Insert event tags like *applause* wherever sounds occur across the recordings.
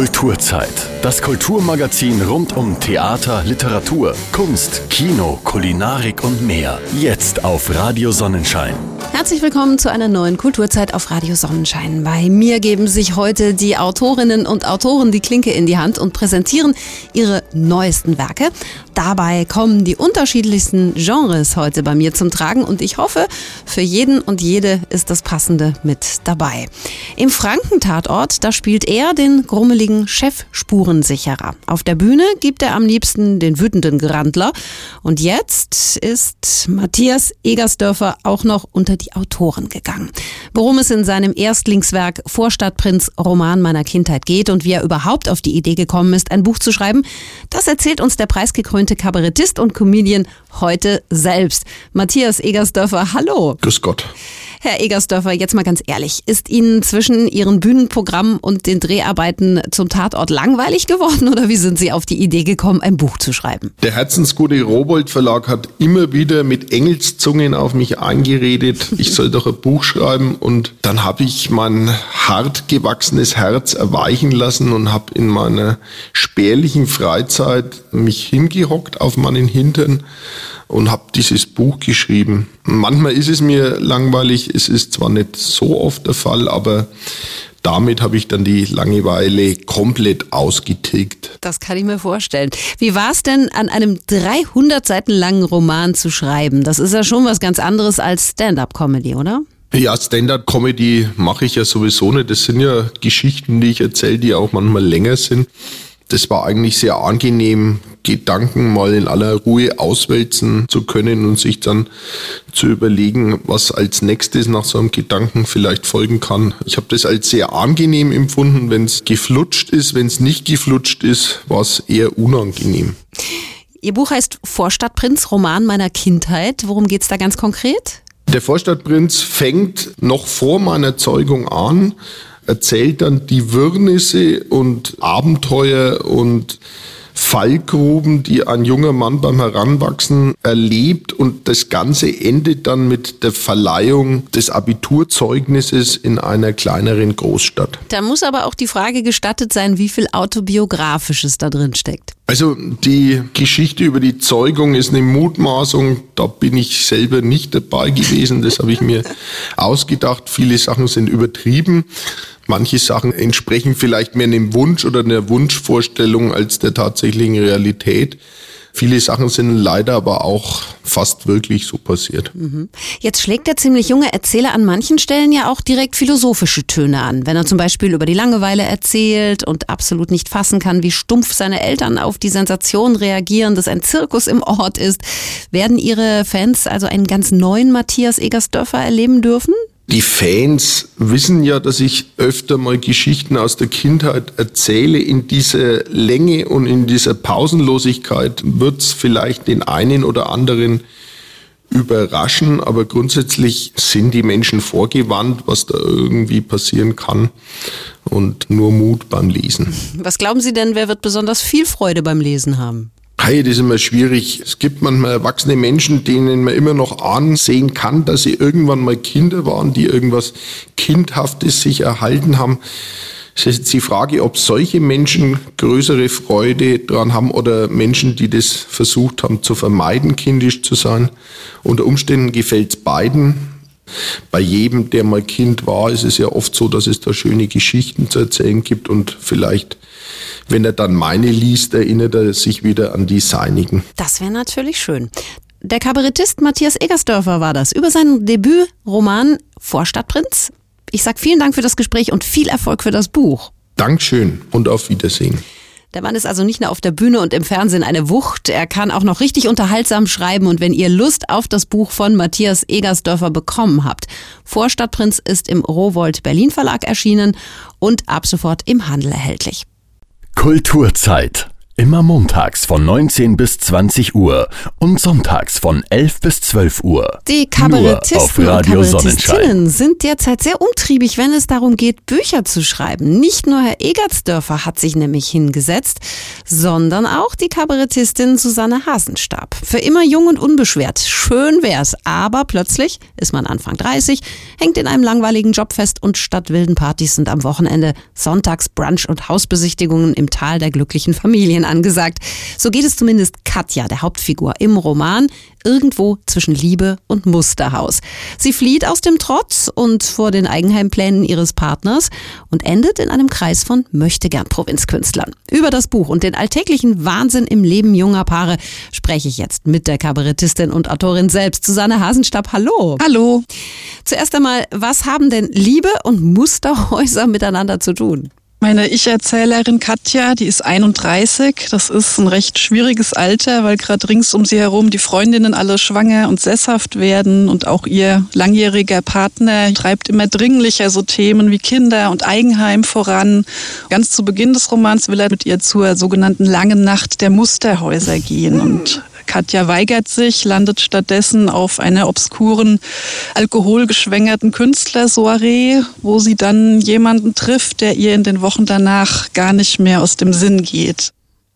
Kulturzeit. Das Kulturmagazin rund um Theater, Literatur, Kunst, Kino, Kulinarik und mehr. Jetzt auf Radio Sonnenschein. Herzlich willkommen zu einer neuen Kulturzeit auf Radio Sonnenschein. Bei mir geben sich heute die Autorinnen und Autoren die Klinke in die Hand und präsentieren ihre neuesten Werke. Dabei kommen die unterschiedlichsten Genres heute bei mir zum Tragen und ich hoffe, für jeden und jede ist das Passende mit dabei. Im Frankentatort, da spielt er den grummeligen Chefspurensicherer. Auf der Bühne gibt er am liebsten den wütenden Gerandler. Und jetzt ist Matthias Egersdörfer auch noch unter die Autoren gegangen. Worum es in seinem Erstlingswerk Vorstadtprinz Roman meiner Kindheit geht und wie er überhaupt auf die Idee gekommen ist, ein Buch zu schreiben, das erzählt uns der preisgekrönte Kabarettist und Comedian heute selbst. Matthias Egersdörfer, hallo. Grüß Gott. Herr Egersdörfer, jetzt mal ganz ehrlich, ist Ihnen zwischen Ihren Bühnenprogrammen und den Dreharbeiten zum Tatort langweilig geworden oder wie sind Sie auf die Idee gekommen, ein Buch zu schreiben? Der herzensgute Robold Verlag hat immer wieder mit Engelszungen auf mich eingeredet, ich soll doch ein Buch schreiben und dann habe ich mein hart gewachsenes Herz erweichen lassen und habe in meiner spärlichen Freizeit mich hingehockt auf meinen Hintern und habe dieses Buch geschrieben. Manchmal ist es mir langweilig, es ist zwar nicht so oft der Fall, aber damit habe ich dann die Langeweile komplett ausgetilgt. Das kann ich mir vorstellen. Wie war es denn, an einem 300 Seiten langen Roman zu schreiben? Das ist ja schon was ganz anderes als Stand-up-Comedy, oder? Ja, Stand-up-Comedy mache ich ja sowieso nicht. Das sind ja Geschichten, die ich erzähle, die auch manchmal länger sind das war eigentlich sehr angenehm, Gedanken mal in aller Ruhe auswälzen zu können und sich dann zu überlegen, was als nächstes nach so einem Gedanken vielleicht folgen kann. Ich habe das als sehr angenehm empfunden. Wenn es geflutscht ist, wenn es nicht geflutscht ist, war es eher unangenehm. Ihr Buch heißt Vorstadtprinz, Roman meiner Kindheit. Worum geht es da ganz konkret? Der Vorstadtprinz fängt noch vor meiner Zeugung an erzählt dann die Wirrnisse und Abenteuer und Fallgruben, die ein junger Mann beim Heranwachsen erlebt und das Ganze endet dann mit der Verleihung des Abiturzeugnisses in einer kleineren Großstadt. Da muss aber auch die Frage gestattet sein, wie viel autobiografisches da drin steckt. Also die Geschichte über die Zeugung ist eine Mutmaßung, da bin ich selber nicht dabei gewesen, das habe ich mir *laughs* ausgedacht. Viele Sachen sind übertrieben. Manche Sachen entsprechen vielleicht mehr einem Wunsch oder einer Wunschvorstellung als der tatsächlichen Realität. Viele Sachen sind leider aber auch fast wirklich so passiert. Mhm. Jetzt schlägt der ziemlich junge Erzähler an manchen Stellen ja auch direkt philosophische Töne an. Wenn er zum Beispiel über die Langeweile erzählt und absolut nicht fassen kann, wie stumpf seine Eltern auf die Sensation reagieren, dass ein Zirkus im Ort ist, werden Ihre Fans also einen ganz neuen Matthias Egersdörfer erleben dürfen? Die Fans wissen ja, dass ich öfter mal Geschichten aus der Kindheit erzähle. In dieser Länge und in dieser Pausenlosigkeit wird es vielleicht den einen oder anderen überraschen, aber grundsätzlich sind die Menschen vorgewandt, was da irgendwie passieren kann und nur Mut beim Lesen. Was glauben Sie denn, wer wird besonders viel Freude beim Lesen haben? Hey, das ist immer schwierig. Es gibt manchmal erwachsene Menschen, denen man immer noch ansehen kann, dass sie irgendwann mal Kinder waren, die irgendwas Kindhaftes sich erhalten haben. Es ist jetzt die Frage, ob solche Menschen größere Freude daran haben oder Menschen, die das versucht haben zu vermeiden, kindisch zu sein. Unter Umständen gefällt es beiden. Bei jedem, der mal Kind war, ist es ja oft so, dass es da schöne Geschichten zu erzählen gibt und vielleicht wenn er dann meine liest, erinnert er sich wieder an die seinigen. Das wäre natürlich schön. Der Kabarettist Matthias Egersdörfer war das über seinen Debütroman Vorstadtprinz. Ich sage vielen Dank für das Gespräch und viel Erfolg für das Buch. Dankeschön und auf Wiedersehen. Der Mann ist also nicht nur auf der Bühne und im Fernsehen eine Wucht, er kann auch noch richtig unterhaltsam schreiben und wenn ihr Lust auf das Buch von Matthias Egersdörfer bekommen habt, Vorstadtprinz ist im Rowold Berlin Verlag erschienen und ab sofort im Handel erhältlich. Kulturzeit. Immer montags von 19 bis 20 Uhr und sonntags von 11 bis 12 Uhr. Die Kabarettisten und Kabarettistinnen sind derzeit sehr umtriebig, wenn es darum geht, Bücher zu schreiben. Nicht nur Herr Egertsdörfer hat sich nämlich hingesetzt, sondern auch die Kabarettistin Susanne Hasenstab. Für immer jung und unbeschwert. Schön wär's. Aber plötzlich ist man Anfang 30, hängt in einem langweiligen Job fest und statt wilden Partys sind am Wochenende Sonntags Brunch und Hausbesichtigungen im Tal der glücklichen Familien angesagt. So geht es zumindest Katja, der Hauptfigur im Roman, irgendwo zwischen Liebe und Musterhaus. Sie flieht aus dem Trotz und vor den Eigenheimplänen ihres Partners und endet in einem Kreis von Möchtegern-Provinzkünstlern. Über das Buch und den alltäglichen Wahnsinn im Leben junger Paare spreche ich jetzt mit der Kabarettistin und Autorin selbst, Susanne Hasenstab. Hallo. Hallo. Zuerst einmal, was haben denn Liebe und Musterhäuser miteinander zu tun? Meine Ich-Erzählerin Katja, die ist 31. Das ist ein recht schwieriges Alter, weil gerade rings um sie herum die Freundinnen alle schwanger und sesshaft werden und auch ihr langjähriger Partner treibt immer dringlicher so Themen wie Kinder und Eigenheim voran. Ganz zu Beginn des Romans will er mit ihr zur sogenannten langen Nacht der Musterhäuser gehen und Katja weigert sich, landet stattdessen auf einer obskuren, alkoholgeschwängerten Künstlersoiree, wo sie dann jemanden trifft, der ihr in den Wochen danach gar nicht mehr aus dem Sinn geht.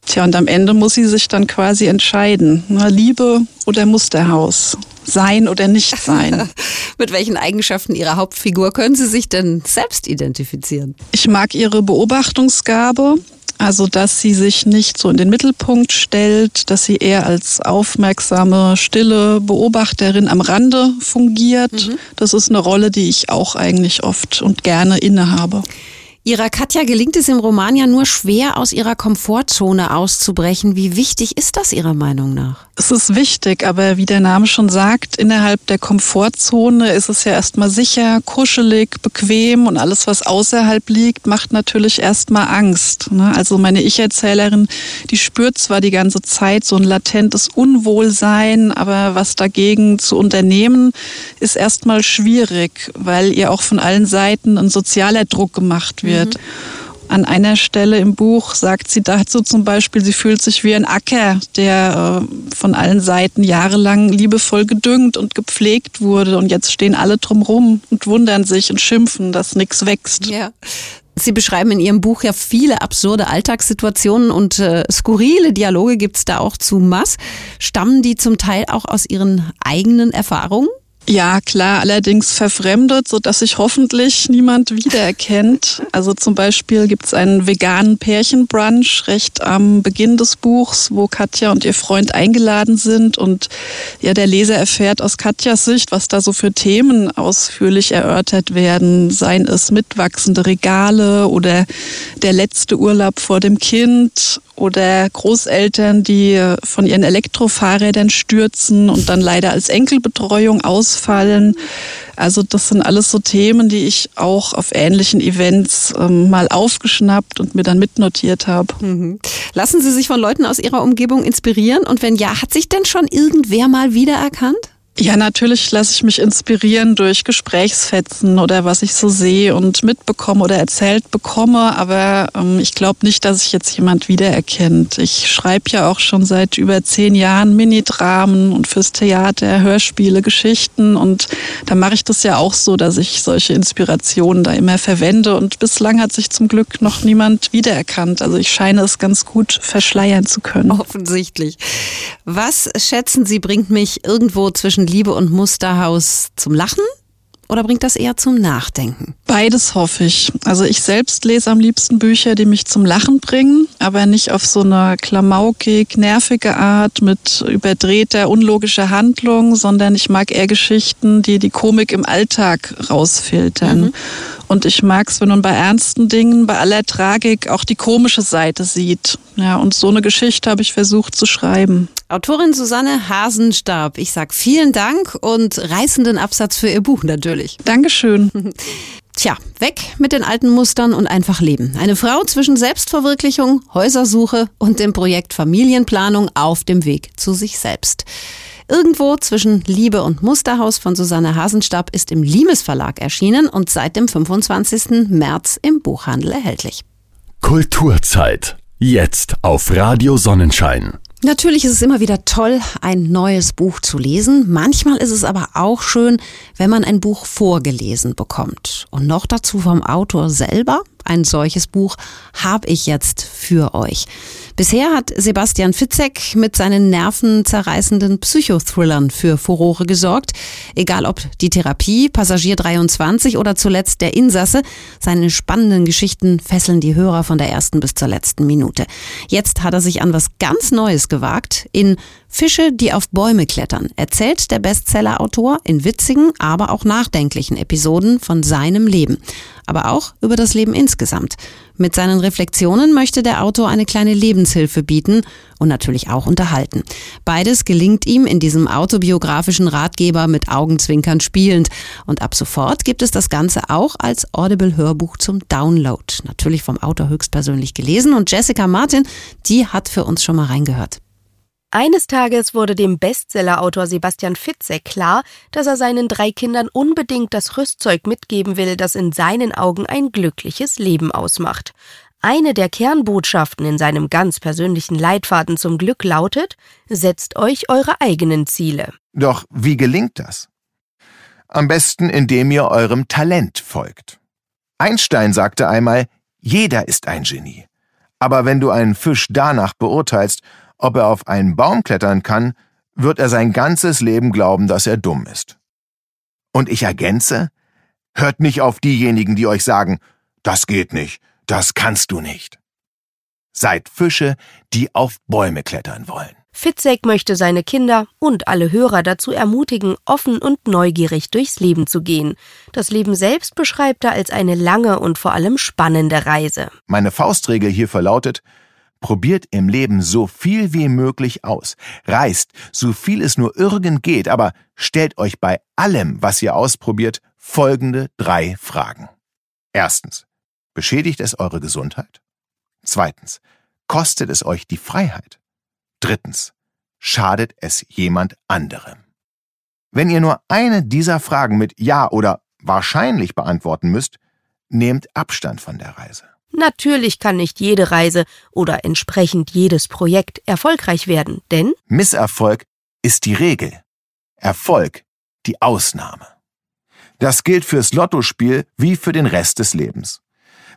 Tja, und am Ende muss sie sich dann quasi entscheiden. Na, Liebe oder Musterhaus? Sein oder nicht sein? *laughs* Mit welchen Eigenschaften Ihrer Hauptfigur können Sie sich denn selbst identifizieren? Ich mag ihre Beobachtungsgabe. Also, dass sie sich nicht so in den Mittelpunkt stellt, dass sie eher als aufmerksame, stille Beobachterin am Rande fungiert. Mhm. Das ist eine Rolle, die ich auch eigentlich oft und gerne innehabe. Ihrer Katja gelingt es im Roman ja nur schwer, aus ihrer Komfortzone auszubrechen. Wie wichtig ist das Ihrer Meinung nach? Es ist wichtig, aber wie der Name schon sagt, innerhalb der Komfortzone ist es ja erstmal sicher, kuschelig, bequem und alles, was außerhalb liegt, macht natürlich erstmal Angst. Ne? Also meine Ich-Erzählerin, die spürt zwar die ganze Zeit so ein latentes Unwohlsein, aber was dagegen zu unternehmen, ist erstmal schwierig, weil ihr auch von allen Seiten ein sozialer Druck gemacht wird. Mhm. An einer Stelle im Buch sagt sie dazu zum Beispiel, sie fühlt sich wie ein Acker, der äh, von allen Seiten jahrelang liebevoll gedüngt und gepflegt wurde. Und jetzt stehen alle drumrum und wundern sich und schimpfen, dass nichts wächst. Ja. Sie beschreiben in Ihrem Buch ja viele absurde Alltagssituationen und äh, skurrile Dialoge gibt's da auch zu Mass. Stammen die zum Teil auch aus Ihren eigenen Erfahrungen? Ja, klar, allerdings verfremdet, so dass sich hoffentlich niemand wiedererkennt. Also zum Beispiel gibt es einen veganen Pärchenbrunch recht am Beginn des Buchs, wo Katja und ihr Freund eingeladen sind und ja, der Leser erfährt aus Katjas Sicht, was da so für Themen ausführlich erörtert werden, seien es mitwachsende Regale oder der letzte Urlaub vor dem Kind oder Großeltern, die von ihren Elektrofahrrädern stürzen und dann leider als Enkelbetreuung ausfallen. Also das sind alles so Themen, die ich auch auf ähnlichen Events ähm, mal aufgeschnappt und mir dann mitnotiert habe. Mhm. Lassen Sie sich von Leuten aus Ihrer Umgebung inspirieren und wenn ja, hat sich denn schon irgendwer mal wiedererkannt? Ja, natürlich lasse ich mich inspirieren durch Gesprächsfetzen oder was ich so sehe und mitbekomme oder erzählt bekomme. Aber ähm, ich glaube nicht, dass sich jetzt jemand wiedererkennt. Ich schreibe ja auch schon seit über zehn Jahren Minidramen und fürs Theater, Hörspiele, Geschichten. Und da mache ich das ja auch so, dass ich solche Inspirationen da immer verwende. Und bislang hat sich zum Glück noch niemand wiedererkannt. Also ich scheine es ganz gut verschleiern zu können. Offensichtlich. Was schätzen Sie, bringt mich irgendwo zwischen zwischen Liebe und Musterhaus zum Lachen oder bringt das eher zum Nachdenken? Beides hoffe ich. Also ich selbst lese am liebsten Bücher, die mich zum Lachen bringen, aber nicht auf so eine klamaukig, nervige Art mit überdrehter, unlogischer Handlung, sondern ich mag eher Geschichten, die die Komik im Alltag rausfiltern. Mhm. Und ich mag es, wenn man bei ernsten Dingen, bei aller Tragik auch die komische Seite sieht. Ja, und so eine Geschichte habe ich versucht zu schreiben. Autorin Susanne Hasenstab, ich sag vielen Dank und reißenden Absatz für Ihr Buch natürlich. Dankeschön. *laughs* Tja, weg mit den alten Mustern und einfach leben. Eine Frau zwischen Selbstverwirklichung, Häusersuche und dem Projekt Familienplanung auf dem Weg zu sich selbst. Irgendwo zwischen Liebe und Musterhaus von Susanne Hasenstab ist im Limes Verlag erschienen und seit dem 25. März im Buchhandel erhältlich. Kulturzeit. Jetzt auf Radio Sonnenschein. Natürlich ist es immer wieder toll, ein neues Buch zu lesen. Manchmal ist es aber auch schön, wenn man ein Buch vorgelesen bekommt. Und noch dazu vom Autor selber. Ein solches Buch habe ich jetzt für euch. Bisher hat Sebastian Fitzek mit seinen nervenzerreißenden Psychothrillern für Furore gesorgt. Egal ob die Therapie, Passagier 23 oder zuletzt der Insasse, seine spannenden Geschichten fesseln die Hörer von der ersten bis zur letzten Minute. Jetzt hat er sich an was ganz Neues gewagt. In Fische, die auf Bäume klettern, erzählt der Bestsellerautor in witzigen, aber auch nachdenklichen Episoden von seinem Leben, aber auch über das Leben insgesamt. Mit seinen Reflexionen möchte der Autor eine kleine Lebenshilfe bieten und natürlich auch unterhalten. Beides gelingt ihm in diesem autobiografischen Ratgeber mit Augenzwinkern spielend. Und ab sofort gibt es das Ganze auch als Audible-Hörbuch zum Download. Natürlich vom Autor höchstpersönlich gelesen. Und Jessica Martin, die hat für uns schon mal reingehört. Eines Tages wurde dem Bestsellerautor Sebastian Fitzek klar, dass er seinen drei Kindern unbedingt das Rüstzeug mitgeben will, das in seinen Augen ein glückliches Leben ausmacht. Eine der Kernbotschaften in seinem ganz persönlichen Leitfaden zum Glück lautet, setzt euch eure eigenen Ziele. Doch wie gelingt das? Am besten, indem ihr eurem Talent folgt. Einstein sagte einmal, jeder ist ein Genie. Aber wenn du einen Fisch danach beurteilst, ob er auf einen Baum klettern kann, wird er sein ganzes Leben glauben, dass er dumm ist. Und ich ergänze, hört nicht auf diejenigen, die euch sagen, das geht nicht, das kannst du nicht. Seid Fische, die auf Bäume klettern wollen. Fitzek möchte seine Kinder und alle Hörer dazu ermutigen, offen und neugierig durchs Leben zu gehen. Das Leben selbst beschreibt er als eine lange und vor allem spannende Reise. Meine Faustregel hierfür lautet, Probiert im Leben so viel wie möglich aus. Reist, so viel es nur irgend geht, aber stellt euch bei allem, was ihr ausprobiert, folgende drei Fragen. Erstens. Beschädigt es eure Gesundheit? Zweitens. Kostet es euch die Freiheit? Drittens. Schadet es jemand anderem? Wenn ihr nur eine dieser Fragen mit Ja oder wahrscheinlich beantworten müsst, nehmt Abstand von der Reise. Natürlich kann nicht jede Reise oder entsprechend jedes Projekt erfolgreich werden, denn Misserfolg ist die Regel, Erfolg die Ausnahme. Das gilt fürs Lottospiel wie für den Rest des Lebens.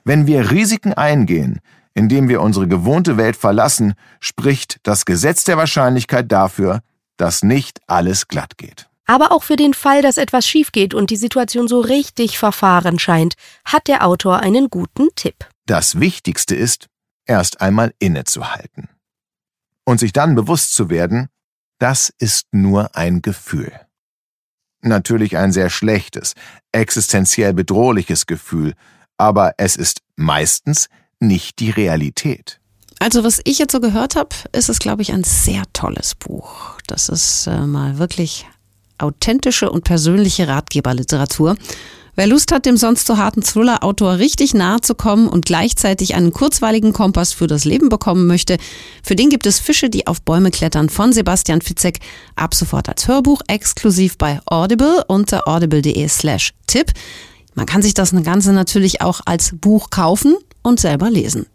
Wenn wir Risiken eingehen, indem wir unsere gewohnte Welt verlassen, spricht das Gesetz der Wahrscheinlichkeit dafür, dass nicht alles glatt geht. Aber auch für den Fall, dass etwas schief geht und die Situation so richtig verfahren scheint, hat der Autor einen guten Tipp. Das Wichtigste ist, erst einmal innezuhalten. Und sich dann bewusst zu werden, das ist nur ein Gefühl. Natürlich ein sehr schlechtes, existenziell bedrohliches Gefühl, aber es ist meistens nicht die Realität. Also was ich jetzt so gehört habe, ist es, glaube ich, ein sehr tolles Buch. Das ist äh, mal wirklich authentische und persönliche Ratgeberliteratur. Wer Lust hat, dem sonst so harten Thriller-Autor richtig nahe zu kommen und gleichzeitig einen kurzweiligen Kompass für das Leben bekommen möchte, für den gibt es Fische, die auf Bäume klettern von Sebastian Fitzek ab sofort als Hörbuch exklusiv bei Audible unter audible.de slash Tipp. Man kann sich das Ganze natürlich auch als Buch kaufen und selber lesen.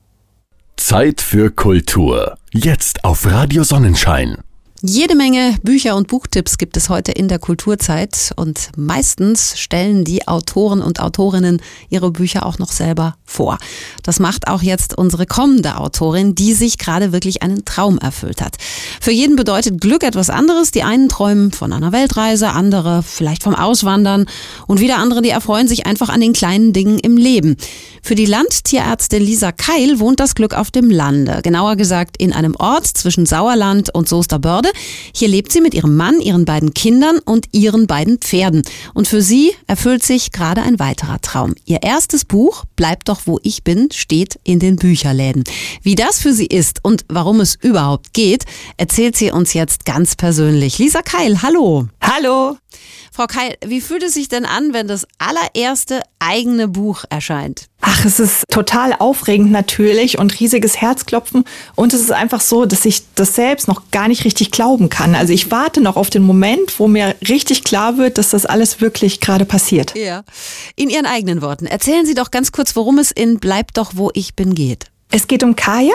Zeit für Kultur. Jetzt auf Radio Sonnenschein. Jede Menge Bücher und Buchtipps gibt es heute in der Kulturzeit und meistens stellen die Autoren und Autorinnen ihre Bücher auch noch selber vor. Das macht auch jetzt unsere kommende Autorin, die sich gerade wirklich einen Traum erfüllt hat. Für jeden bedeutet Glück etwas anderes. Die einen träumen von einer Weltreise, andere vielleicht vom Auswandern und wieder andere, die erfreuen sich einfach an den kleinen Dingen im Leben. Für die Landtierärztin Lisa Keil wohnt das Glück auf dem Lande, genauer gesagt in einem Ort zwischen Sauerland und Soesterbörde. Hier lebt sie mit ihrem Mann, ihren beiden Kindern und ihren beiden Pferden. Und für sie erfüllt sich gerade ein weiterer Traum. Ihr erstes Buch, Bleib doch wo ich bin, steht in den Bücherläden. Wie das für sie ist und warum es überhaupt geht, erzählt sie uns jetzt ganz persönlich. Lisa Keil, hallo. Hallo. Frau Keil, wie fühlt es sich denn an, wenn das allererste eigene Buch erscheint? Ach, es ist total aufregend natürlich und riesiges Herzklopfen. Und es ist einfach so, dass ich das selbst noch gar nicht richtig glauben kann. Also ich warte noch auf den Moment, wo mir richtig klar wird, dass das alles wirklich gerade passiert. Ja. In Ihren eigenen Worten, erzählen Sie doch ganz kurz, worum es in Bleib doch, wo ich bin geht. Es geht um Kaya,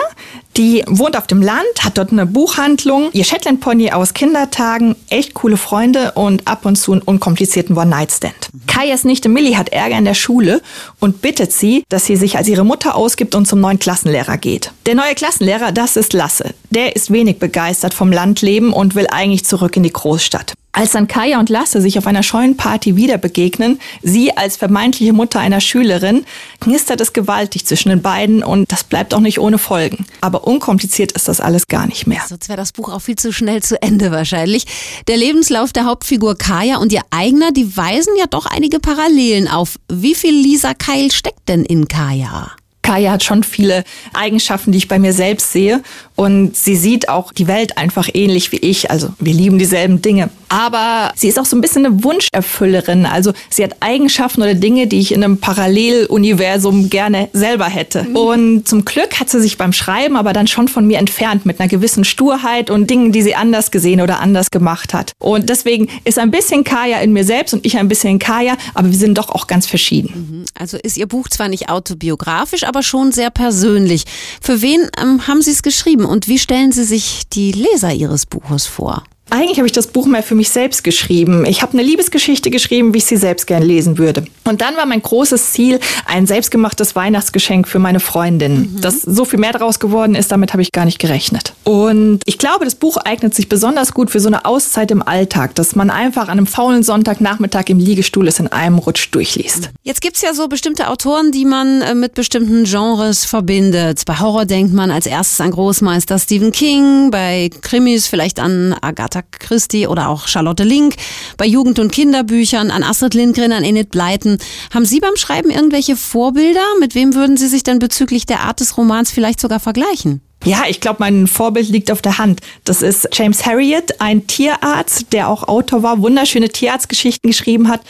die wohnt auf dem Land, hat dort eine Buchhandlung, ihr Shetland Pony aus Kindertagen, echt coole Freunde und ab und zu einen unkomplizierten One-Night-Stand. Kajas Nichte Millie hat Ärger in der Schule und bittet sie, dass sie sich als ihre Mutter ausgibt und zum neuen Klassenlehrer geht. Der neue Klassenlehrer, das ist Lasse. Der ist wenig begeistert vom Landleben und will eigentlich zurück in die Großstadt. Als dann Kaya und Lasse sich auf einer Scheunenparty wieder begegnen, sie als vermeintliche Mutter einer Schülerin, knistert es gewaltig zwischen den beiden und das bleibt auch nicht ohne Folgen. Aber unkompliziert ist das alles gar nicht mehr. Sonst wäre das Buch auch viel zu schnell zu Ende wahrscheinlich. Der Lebenslauf der Hauptfigur Kaya und ihr eigener, die weisen ja doch einige Parallelen auf. Wie viel Lisa Keil steckt denn in Kaya? Kaya hat schon viele Eigenschaften, die ich bei mir selbst sehe. Und sie sieht auch die Welt einfach ähnlich wie ich. Also wir lieben dieselben Dinge. Aber sie ist auch so ein bisschen eine Wunscherfüllerin. Also sie hat Eigenschaften oder Dinge, die ich in einem Paralleluniversum gerne selber hätte. Mhm. Und zum Glück hat sie sich beim Schreiben aber dann schon von mir entfernt mit einer gewissen Sturheit und Dingen, die sie anders gesehen oder anders gemacht hat. Und deswegen ist ein bisschen Kaya in mir selbst und ich ein bisschen Kaya, aber wir sind doch auch ganz verschieden. Mhm. Also ist Ihr Buch zwar nicht autobiografisch, aber schon sehr persönlich. Für wen ähm, haben Sie es geschrieben und wie stellen Sie sich die Leser Ihres Buches vor? Eigentlich habe ich das Buch mal für mich selbst geschrieben. Ich habe eine Liebesgeschichte geschrieben, wie ich sie selbst gern lesen würde. Und dann war mein großes Ziel ein selbstgemachtes Weihnachtsgeschenk für meine Freundin. Mhm. Dass so viel mehr daraus geworden ist, damit habe ich gar nicht gerechnet. Und ich glaube, das Buch eignet sich besonders gut für so eine Auszeit im Alltag, dass man einfach an einem faulen Sonntagnachmittag im Liegestuhl es in einem Rutsch durchliest. Jetzt gibt es ja so bestimmte Autoren, die man äh, mit bestimmten Genres verbindet. Bei Horror denkt man als erstes an Großmeister Stephen King, bei Krimis vielleicht an Agatha Agatha Christie oder auch Charlotte Link, bei Jugend- und Kinderbüchern, an Astrid Lindgren, an Enid Blyton. Haben Sie beim Schreiben irgendwelche Vorbilder? Mit wem würden Sie sich denn bezüglich der Art des Romans vielleicht sogar vergleichen? Ja, ich glaube, mein Vorbild liegt auf der Hand. Das ist James Harriet, ein Tierarzt, der auch Autor war, wunderschöne Tierarztgeschichten geschrieben hat.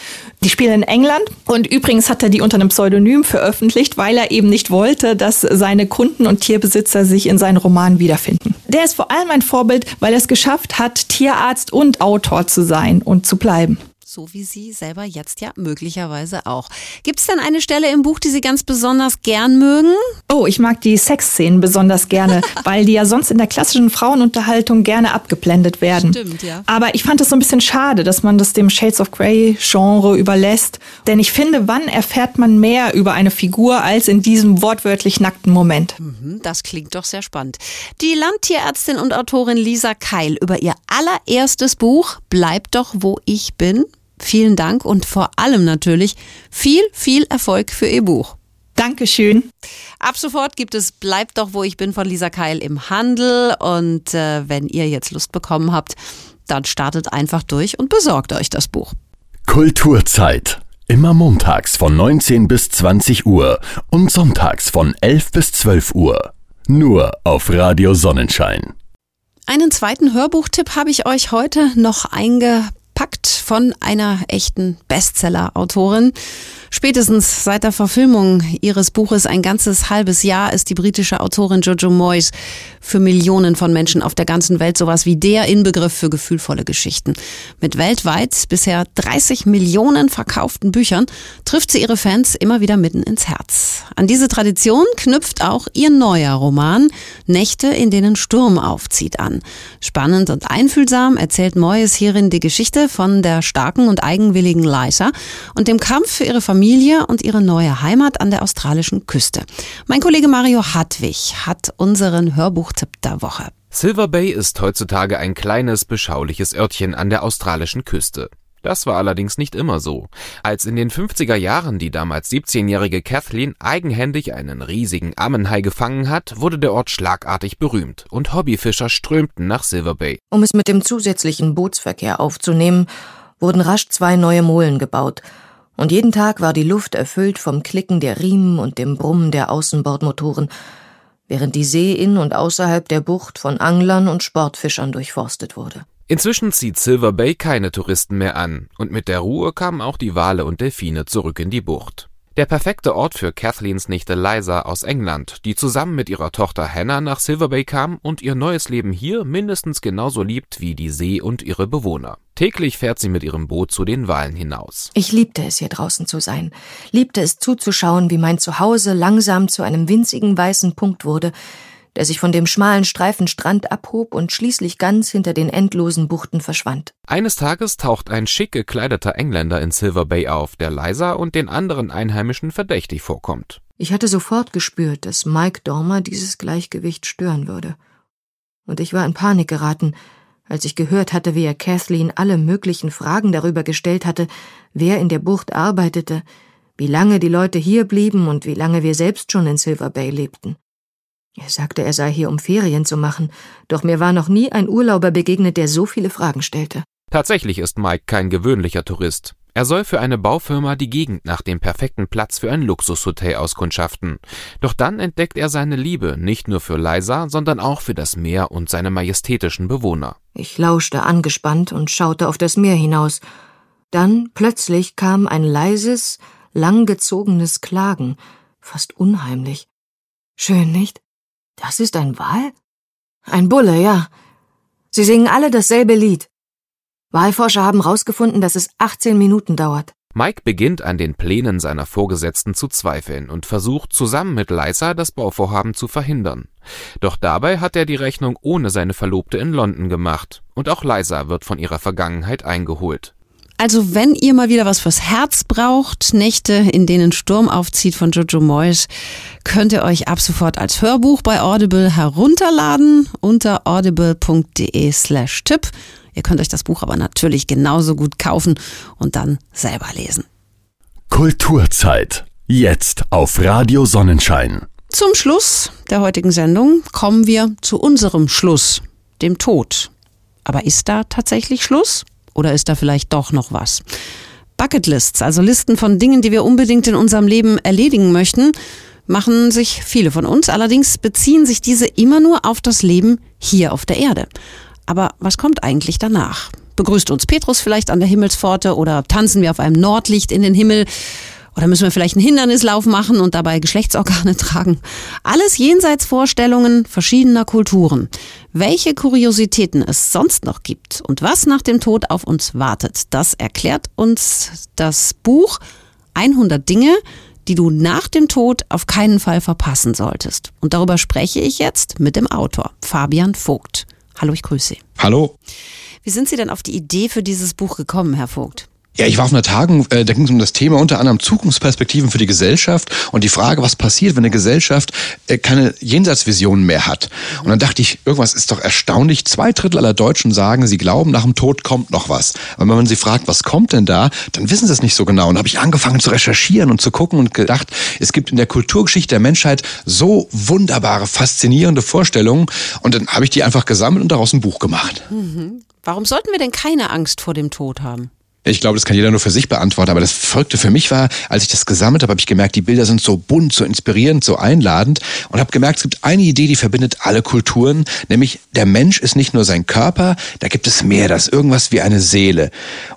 Die spielen in England und übrigens hat er die unter einem Pseudonym veröffentlicht, weil er eben nicht wollte, dass seine Kunden und Tierbesitzer sich in seinen Romanen wiederfinden. Der ist vor allem ein Vorbild, weil er es geschafft hat, Tierarzt und Autor zu sein und zu bleiben so wie Sie selber jetzt ja möglicherweise auch. Gibt es denn eine Stelle im Buch, die Sie ganz besonders gern mögen? Oh, ich mag die Sexszenen besonders gerne, *laughs* weil die ja sonst in der klassischen Frauenunterhaltung gerne abgeblendet werden. Stimmt, ja. Aber ich fand es so ein bisschen schade, dass man das dem Shades of Grey Genre überlässt, denn ich finde, wann erfährt man mehr über eine Figur als in diesem wortwörtlich nackten Moment? Mhm, das klingt doch sehr spannend. Die Landtierärztin und Autorin Lisa Keil über ihr allererstes Buch Bleib doch, wo ich bin Vielen Dank und vor allem natürlich viel, viel Erfolg für Ihr Buch. Dankeschön. Ab sofort gibt es Bleibt doch, wo ich bin von Lisa Keil im Handel. Und äh, wenn ihr jetzt Lust bekommen habt, dann startet einfach durch und besorgt euch das Buch. Kulturzeit. Immer montags von 19 bis 20 Uhr und sonntags von 11 bis 12 Uhr. Nur auf Radio Sonnenschein. Einen zweiten Hörbuchtipp habe ich euch heute noch eingepackt von einer echten Bestseller-Autorin. Spätestens seit der Verfilmung ihres Buches Ein ganzes halbes Jahr ist die britische Autorin Jojo Moyes für Millionen von Menschen auf der ganzen Welt sowas wie der Inbegriff für gefühlvolle Geschichten. Mit weltweit bisher 30 Millionen verkauften Büchern trifft sie ihre Fans immer wieder mitten ins Herz. An diese Tradition knüpft auch ihr neuer Roman Nächte, in denen Sturm aufzieht an. Spannend und einfühlsam erzählt Moyes hierin die Geschichte von der starken und eigenwilligen Lysa und dem Kampf für ihre Familie und ihre neue Heimat an der australischen Küste. Mein Kollege Mario Hartwig hat unseren Hörbuchtipp der Woche. Silver Bay ist heutzutage ein kleines, beschauliches Örtchen an der australischen Küste. Das war allerdings nicht immer so. Als in den 50er Jahren die damals 17-jährige Kathleen eigenhändig einen riesigen Ammenhai gefangen hat, wurde der Ort schlagartig berühmt und Hobbyfischer strömten nach Silver Bay. Um es mit dem zusätzlichen Bootsverkehr aufzunehmen, wurden rasch zwei neue Molen gebaut, und jeden Tag war die Luft erfüllt vom Klicken der Riemen und dem Brummen der Außenbordmotoren, während die See in und außerhalb der Bucht von Anglern und Sportfischern durchforstet wurde. Inzwischen zieht Silver Bay keine Touristen mehr an, und mit der Ruhe kamen auch die Wale und Delfine zurück in die Bucht. Der perfekte Ort für Kathleens Nichte Liza aus England, die zusammen mit ihrer Tochter Hannah nach Silver Bay kam und ihr neues Leben hier mindestens genauso liebt wie die See und ihre Bewohner. Täglich fährt sie mit ihrem Boot zu den Walen hinaus. Ich liebte es, hier draußen zu sein, liebte es zuzuschauen, wie mein Zuhause langsam zu einem winzigen weißen Punkt wurde, der sich von dem schmalen Streifen Strand abhob und schließlich ganz hinter den endlosen Buchten verschwand. Eines Tages taucht ein schick gekleideter Engländer in Silver Bay auf, der Liza und den anderen Einheimischen verdächtig vorkommt. Ich hatte sofort gespürt, dass Mike Dormer dieses Gleichgewicht stören würde. Und ich war in Panik geraten, als ich gehört hatte, wie er Kathleen alle möglichen Fragen darüber gestellt hatte, wer in der Bucht arbeitete, wie lange die Leute hier blieben und wie lange wir selbst schon in Silver Bay lebten. Er sagte, er sei hier, um Ferien zu machen, doch mir war noch nie ein Urlauber begegnet, der so viele Fragen stellte. Tatsächlich ist Mike kein gewöhnlicher Tourist. Er soll für eine Baufirma die Gegend nach dem perfekten Platz für ein Luxushotel auskundschaften. Doch dann entdeckt er seine Liebe nicht nur für Liza, sondern auch für das Meer und seine majestätischen Bewohner. Ich lauschte angespannt und schaute auf das Meer hinaus. Dann plötzlich kam ein leises, langgezogenes Klagen, fast unheimlich. Schön, nicht? Das ist ein Wal? Ein Bulle, ja. Sie singen alle dasselbe Lied. Walforscher haben herausgefunden, dass es 18 Minuten dauert. Mike beginnt an den Plänen seiner Vorgesetzten zu zweifeln und versucht zusammen mit Liza das Bauvorhaben zu verhindern. Doch dabei hat er die Rechnung ohne seine Verlobte in London gemacht und auch Liza wird von ihrer Vergangenheit eingeholt. Also wenn ihr mal wieder was fürs Herz braucht, Nächte, in denen Sturm aufzieht von Jojo Moyes, könnt ihr euch ab sofort als Hörbuch bei Audible herunterladen unter audible.de slash Tipp. Ihr könnt euch das Buch aber natürlich genauso gut kaufen und dann selber lesen. Kulturzeit. Jetzt auf Radio Sonnenschein. Zum Schluss der heutigen Sendung kommen wir zu unserem Schluss, dem Tod. Aber ist da tatsächlich Schluss? Oder ist da vielleicht doch noch was? Bucketlists, also Listen von Dingen, die wir unbedingt in unserem Leben erledigen möchten, machen sich viele von uns. Allerdings beziehen sich diese immer nur auf das Leben hier auf der Erde. Aber was kommt eigentlich danach? Begrüßt uns Petrus vielleicht an der Himmelspforte oder tanzen wir auf einem Nordlicht in den Himmel? Oder müssen wir vielleicht einen Hindernislauf machen und dabei Geschlechtsorgane *laughs* tragen? Alles jenseits Vorstellungen verschiedener Kulturen. Welche Kuriositäten es sonst noch gibt und was nach dem Tod auf uns wartet, das erklärt uns das Buch 100 Dinge, die du nach dem Tod auf keinen Fall verpassen solltest. Und darüber spreche ich jetzt mit dem Autor, Fabian Vogt. Hallo, ich grüße Sie. Hallo. Wie sind Sie denn auf die Idee für dieses Buch gekommen, Herr Vogt? Ja, ich war auf einer Tagung, äh, da ging es um das Thema unter anderem Zukunftsperspektiven für die Gesellschaft und die Frage, was passiert, wenn eine Gesellschaft äh, keine Jenseitsvisionen mehr hat. Und dann dachte ich, irgendwas ist doch erstaunlich. Zwei Drittel aller Deutschen sagen, sie glauben, nach dem Tod kommt noch was. Aber wenn man sie fragt, was kommt denn da, dann wissen sie es nicht so genau. Und habe ich angefangen zu recherchieren und zu gucken und gedacht, es gibt in der Kulturgeschichte der Menschheit so wunderbare, faszinierende Vorstellungen. Und dann habe ich die einfach gesammelt und daraus ein Buch gemacht. Mhm. Warum sollten wir denn keine Angst vor dem Tod haben? Ich glaube, das kann jeder nur für sich beantworten, aber das Verrückte für mich war, als ich das gesammelt habe, habe ich gemerkt, die Bilder sind so bunt, so inspirierend, so einladend und habe gemerkt, es gibt eine Idee, die verbindet alle Kulturen, nämlich der Mensch ist nicht nur sein Körper, da gibt es mehr, das ist irgendwas wie eine Seele.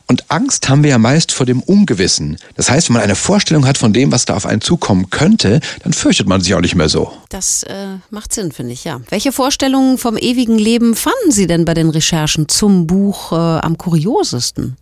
Und Angst haben wir ja meist vor dem Ungewissen. Das heißt, wenn man eine Vorstellung hat von dem, was da auf einen zukommen könnte, dann fürchtet man sich auch nicht mehr so. Das äh, macht Sinn, finde ich, ja. Welche Vorstellungen vom ewigen Leben fanden Sie denn bei den Recherchen zum Buch äh, am kuriosesten?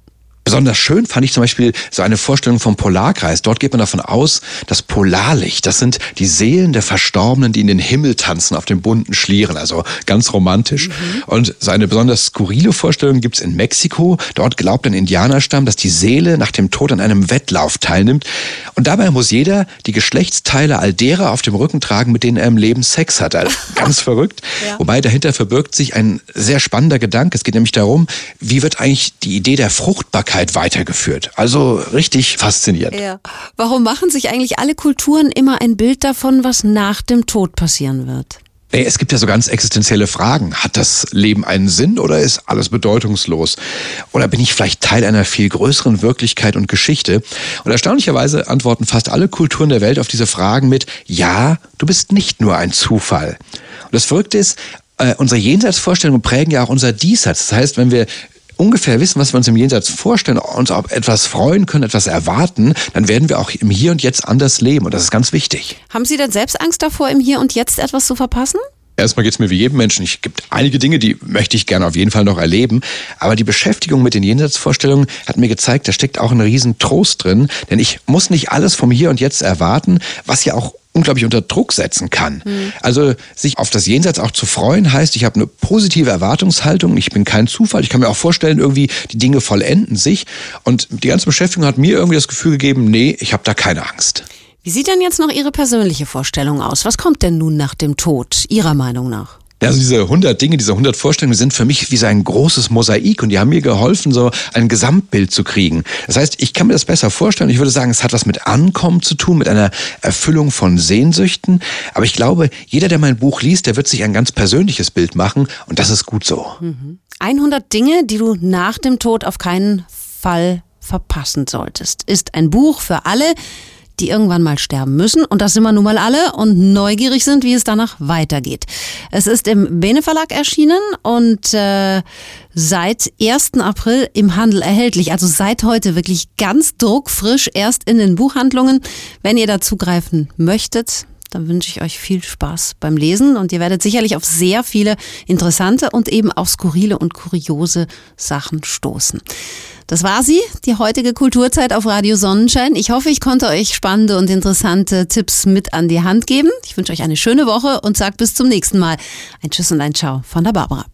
Besonders schön fand ich zum Beispiel so eine Vorstellung vom Polarkreis. Dort geht man davon aus, das Polarlicht, das sind die Seelen der Verstorbenen, die in den Himmel tanzen auf dem bunten Schlieren, also ganz romantisch. Mhm. Und so eine besonders skurrile Vorstellung gibt's in Mexiko. Dort glaubt ein Indianerstamm, dass die Seele nach dem Tod an einem Wettlauf teilnimmt. Und dabei muss jeder die Geschlechtsteile all derer auf dem Rücken tragen, mit denen er im Leben Sex hat. Also *laughs* ganz verrückt. Ja. Wobei dahinter verbirgt sich ein sehr spannender Gedanke. Es geht nämlich darum, wie wird eigentlich die Idee der Fruchtbarkeit Wirklichkeit weitergeführt. Also richtig faszinierend. Ja. Warum machen sich eigentlich alle Kulturen immer ein Bild davon, was nach dem Tod passieren wird? Es gibt ja so ganz existenzielle Fragen. Hat das Leben einen Sinn oder ist alles bedeutungslos? Oder bin ich vielleicht Teil einer viel größeren Wirklichkeit und Geschichte? Und erstaunlicherweise antworten fast alle Kulturen der Welt auf diese Fragen mit Ja, du bist nicht nur ein Zufall. Und das Verrückte ist, äh, unsere Jenseitsvorstellungen prägen ja auch unser Diesseits. Das heißt, wenn wir ungefähr wissen, was wir uns im Jenseits vorstellen, uns auf etwas freuen können, etwas erwarten, dann werden wir auch im Hier und Jetzt anders leben. Und das ist ganz wichtig. Haben Sie denn selbst Angst davor, im Hier und Jetzt etwas zu verpassen? Erstmal geht es mir wie jedem Menschen. Es gibt einige Dinge, die möchte ich gerne auf jeden Fall noch erleben. Aber die Beschäftigung mit den Jenseitsvorstellungen hat mir gezeigt, da steckt auch ein riesen Trost drin. Denn ich muss nicht alles vom Hier und Jetzt erwarten, was ja auch unglaublich unter Druck setzen kann. Mhm. Also sich auf das Jenseits auch zu freuen, heißt, ich habe eine positive Erwartungshaltung, ich bin kein Zufall, ich kann mir auch vorstellen, irgendwie die Dinge vollenden sich. Und die ganze Beschäftigung hat mir irgendwie das Gefühl gegeben, nee, ich habe da keine Angst. Wie sieht denn jetzt noch Ihre persönliche Vorstellung aus? Was kommt denn nun nach dem Tod, Ihrer Meinung nach? Also diese 100 Dinge, diese 100 Vorstellungen sind für mich wie so ein großes Mosaik und die haben mir geholfen, so ein Gesamtbild zu kriegen. Das heißt, ich kann mir das besser vorstellen. Ich würde sagen, es hat was mit Ankommen zu tun, mit einer Erfüllung von Sehnsüchten. Aber ich glaube, jeder, der mein Buch liest, der wird sich ein ganz persönliches Bild machen und das ist gut so. 100 Dinge, die du nach dem Tod auf keinen Fall verpassen solltest, ist ein Buch für alle, die irgendwann mal sterben müssen. Und das sind wir nun mal alle und neugierig sind, wie es danach weitergeht. Es ist im Bene Verlag erschienen und äh, seit 1. April im Handel erhältlich. Also seit heute wirklich ganz druckfrisch erst in den Buchhandlungen. Wenn ihr da zugreifen möchtet, dann wünsche ich euch viel Spaß beim Lesen und ihr werdet sicherlich auf sehr viele interessante und eben auch skurrile und kuriose Sachen stoßen. Das war sie, die heutige Kulturzeit auf Radio Sonnenschein. Ich hoffe, ich konnte euch spannende und interessante Tipps mit an die Hand geben. Ich wünsche euch eine schöne Woche und sage bis zum nächsten Mal. Ein Tschüss und ein Ciao von der Barbara.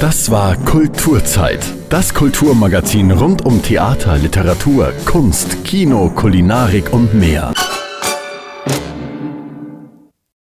Das war Kulturzeit. Das Kulturmagazin rund um Theater, Literatur, Kunst, Kino, Kulinarik und mehr.